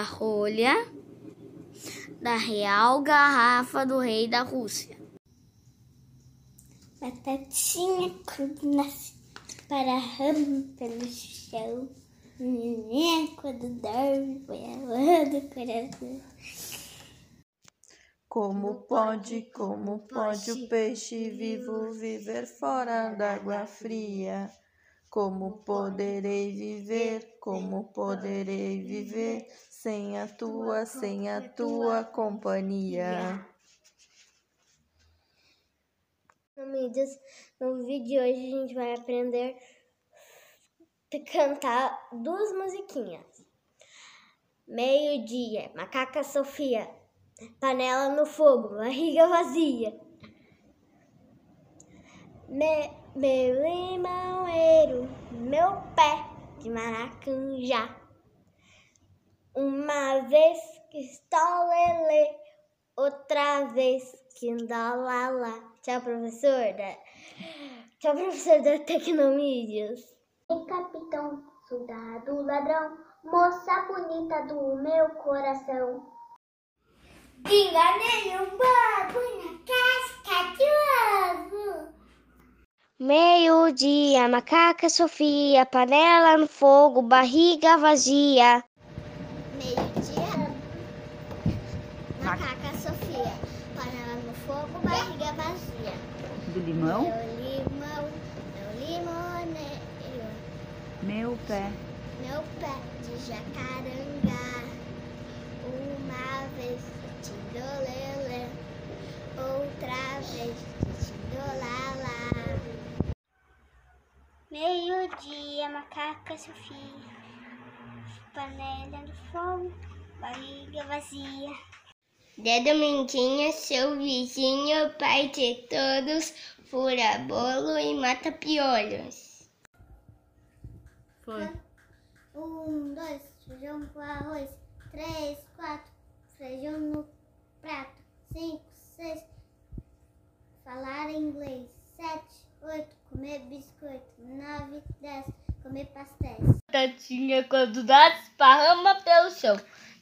a rolha da real garrafa do rei da Rússia. Batatinha quando nasce para ramo pelo chão. Neném quando dorme foi a do coração. Como pode, como pode o peixe vivo viver fora d'água fria? Como poderei viver, como poderei viver sem a tua, sem a tua companhia? Amigas, no vídeo de hoje a gente vai aprender a cantar duas musiquinhas. Meio-dia, Macaca Sofia, Panela no fogo, barriga vazia. Me, meu limoeiro, meu pé de maracujá. Uma vez que estou lelê, outra vez que lá. Tchau, professora. Tchau, professor da Tecnomídias. Capitão, soldado, ladrão, moça bonita do meu coração. Enganei um bobo na casca de ovo. Meio-dia, macaca Sofia, panela no fogo, barriga vazia. Meio-dia, macaca Sofia, panela no fogo, barriga vazia. Do limão? Meu limão, meu limoneiro, Meu pé. meu pé de jacarandá. Uma vez tindolele, outra vez tindolala. Meio-dia, macaca Sofia, panela no fogo, barriga vazia. De dominguinha, seu vizinho, pai de todos, fura bolo e mata piolhos. Foi. Um, dois, feijão com arroz. Três, quatro, feijão no prato. Cinco, seis, falar inglês. Sete, oito, comer biscoito. Nove, dez, comer pastéis. Tatinha quando nasce esparrama pelo chão.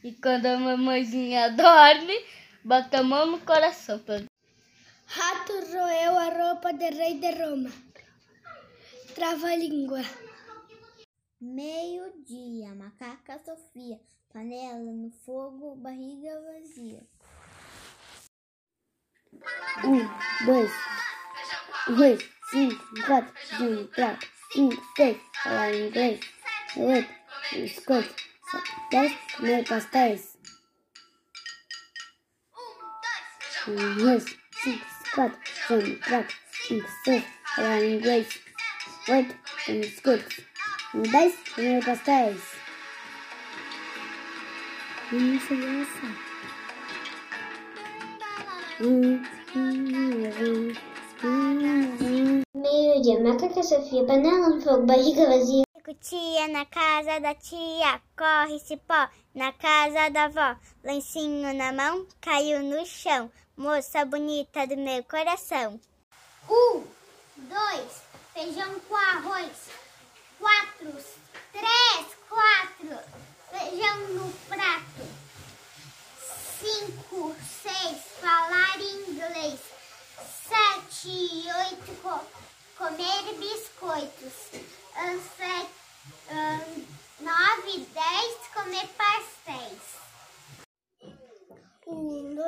E quando a mamãezinha dorme, bota a mão no coração. Rato roeu a roupa de rei de Roma. Trava a língua. Meio-dia, macaca Sofia, panela no fogo, barriga vazia. Um, dois, dois, cinco, quatro, um, quatro, cinco, seis, falar inglês, oito, biscoito, dez, comer pastéis. Um, dois, cinco, quatro, um, quatro, cinco, seis, falar inglês, oito, comer biscoitos, um, dez, comer pastéis. Hum, criança. Hum, hum, hum, Meio-dia, macaca Sofia, panela no fogo, barriga vazia. Tia na casa da tia, corre cipó na casa da avó. Lencinho na mão, caiu no chão. Moça bonita do meu coração. Um, dois, feijão com arroz. Quatro, três, quatro,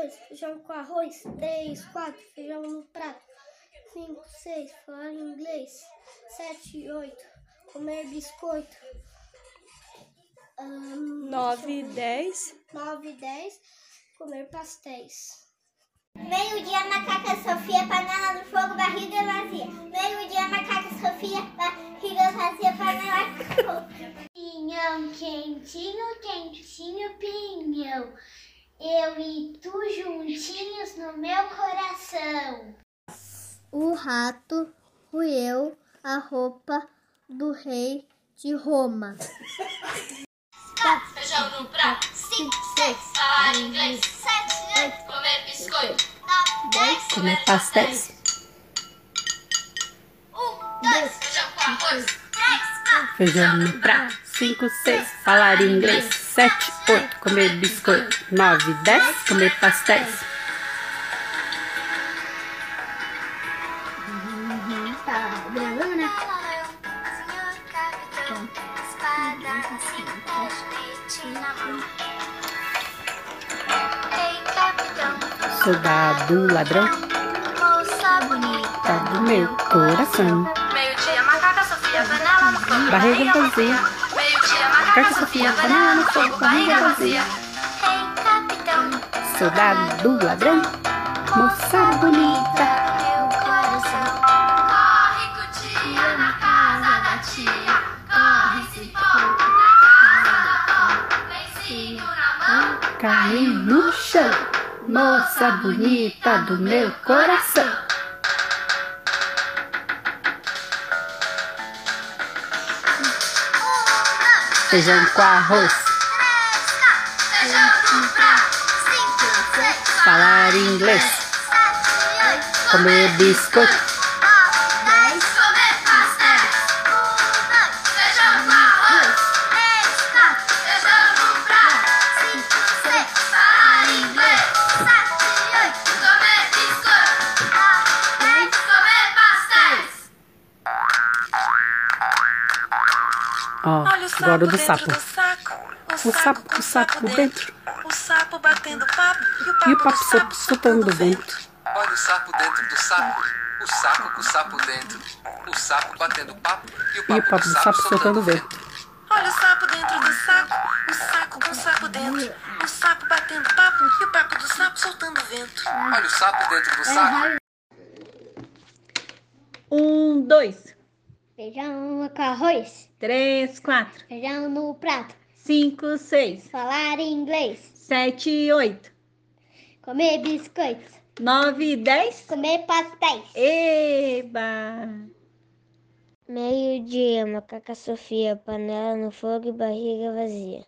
dois feijão com arroz, 3, 4, feijão no prato, 5, 6, falar inglês, 7, 8, comer biscoito, um, 9, 10, 9, 10, comer pastéis. Meio-dia, macaca Sofia, panela no fogo, barriga vazia. Meio-dia, macaca Sofia, barriga vazia, panela no fogo. Pinhão quentinho, quentinho, pinhão. Eu e tu juntinhos no meu coração. O rato roeu a roupa do rei de Roma. Feijão no prato, cinco, seis, falar inglês, sete, oito, comer biscoito, nove, dez, Comer pastéis. um, dois, feijão com arroz, três, quatro, Feijão no prato. Cinco, seis. Falar inglês. Sete, oito, comer biscoito. Nove, dez, comer pastéis. Tá gravando, né? Soldado ladrão, tá do meu coração. Meio-dia, macaca Sofia, panela. Barriga vazia, Macaca Sofia, no fogo, barriga vazia. Soldado ladrão, moça bonita. meu coração. Corre, cutia, na casa da tia. Corre, cipó, na casa da avó. Lencinho na mão. Caiu no chão, moça bonita do meu coração. Feijão com arroz, falar inglês, comer biscoito, ó, Olha o sapo agora o do dentro sapo. do saco. O sapo, o sapo dentro, O sapo batendo papo e o papo, e o papo do sapo soltando vento. Olha o sapo dentro do saco, o saco com o sapo dentro, o sapo batendo papo e o papo, E o papo do sapo soltando vento. Olha o sapo dentro do saco, o saco com o sapo dentro. O sapo batendo papo e o papo do sapo soltando vento. Olha o sapo dentro do saco, Um, dois, Feijão com arroz. três, quatro, Feijão no prato. cinco, seis, Falar inglês. sete, oito, Comer biscoitos. nove, dez. Comer pastéis. Eba! Meio-dia, macaca Sofia, panela no fogo e barriga vazia.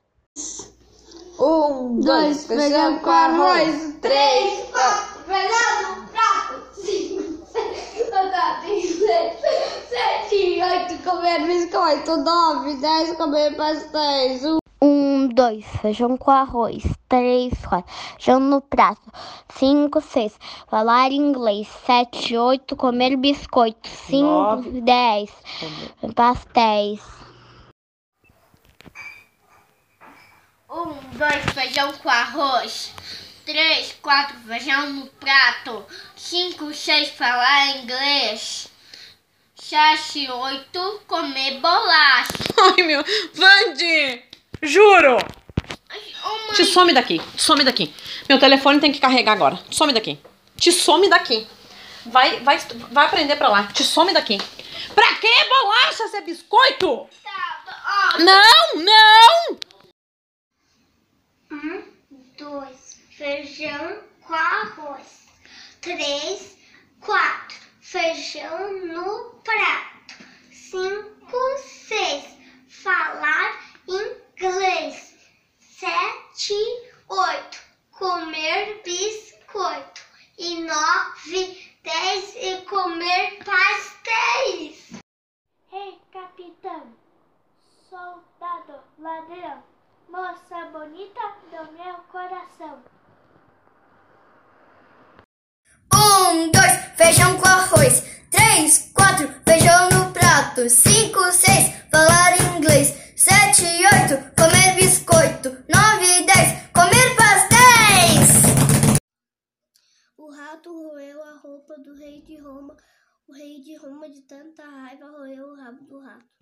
Um, dois, feijão com arroz. Três, quatro, feijão no prato. Cinco, seis, sete, seis, sete, oito, comer biscoito. Nove, dez, comer pastéis. Um, Um, dois, feijão com arroz. Três, quatro, feijão no prato. Cinco, seis, falar inglês. Sete, oito, comer biscoito. Cinco, dez, pastéis. Um, dois, feijão com arroz. Três, quatro, feijão no prato. Cinco, seis, falar inglês. Sete, oito, comer bolacha. Ai, meu. Vande! Juro! Uma... Te some daqui, some daqui. Meu telefone tem que carregar agora. Some daqui. Te some daqui. Vai, vai, vai aprender pra lá. Te some daqui. Pra que bolacha? Se é biscoito? Tá, Não, não! Um, dois, feijão com arroz. Três, quatro, feijão no prato. Cinco, seis, falar inglês. Sete, oito, comer biscoito. E nove, dez, e comer pastéis. 5, 6, falar inglês. 7, 8, comer biscoito. 9, 10, comer pastéis. O rato roeu a roupa do rei de Roma. O rei de Roma, de tanta raiva, roeu o rabo do rato.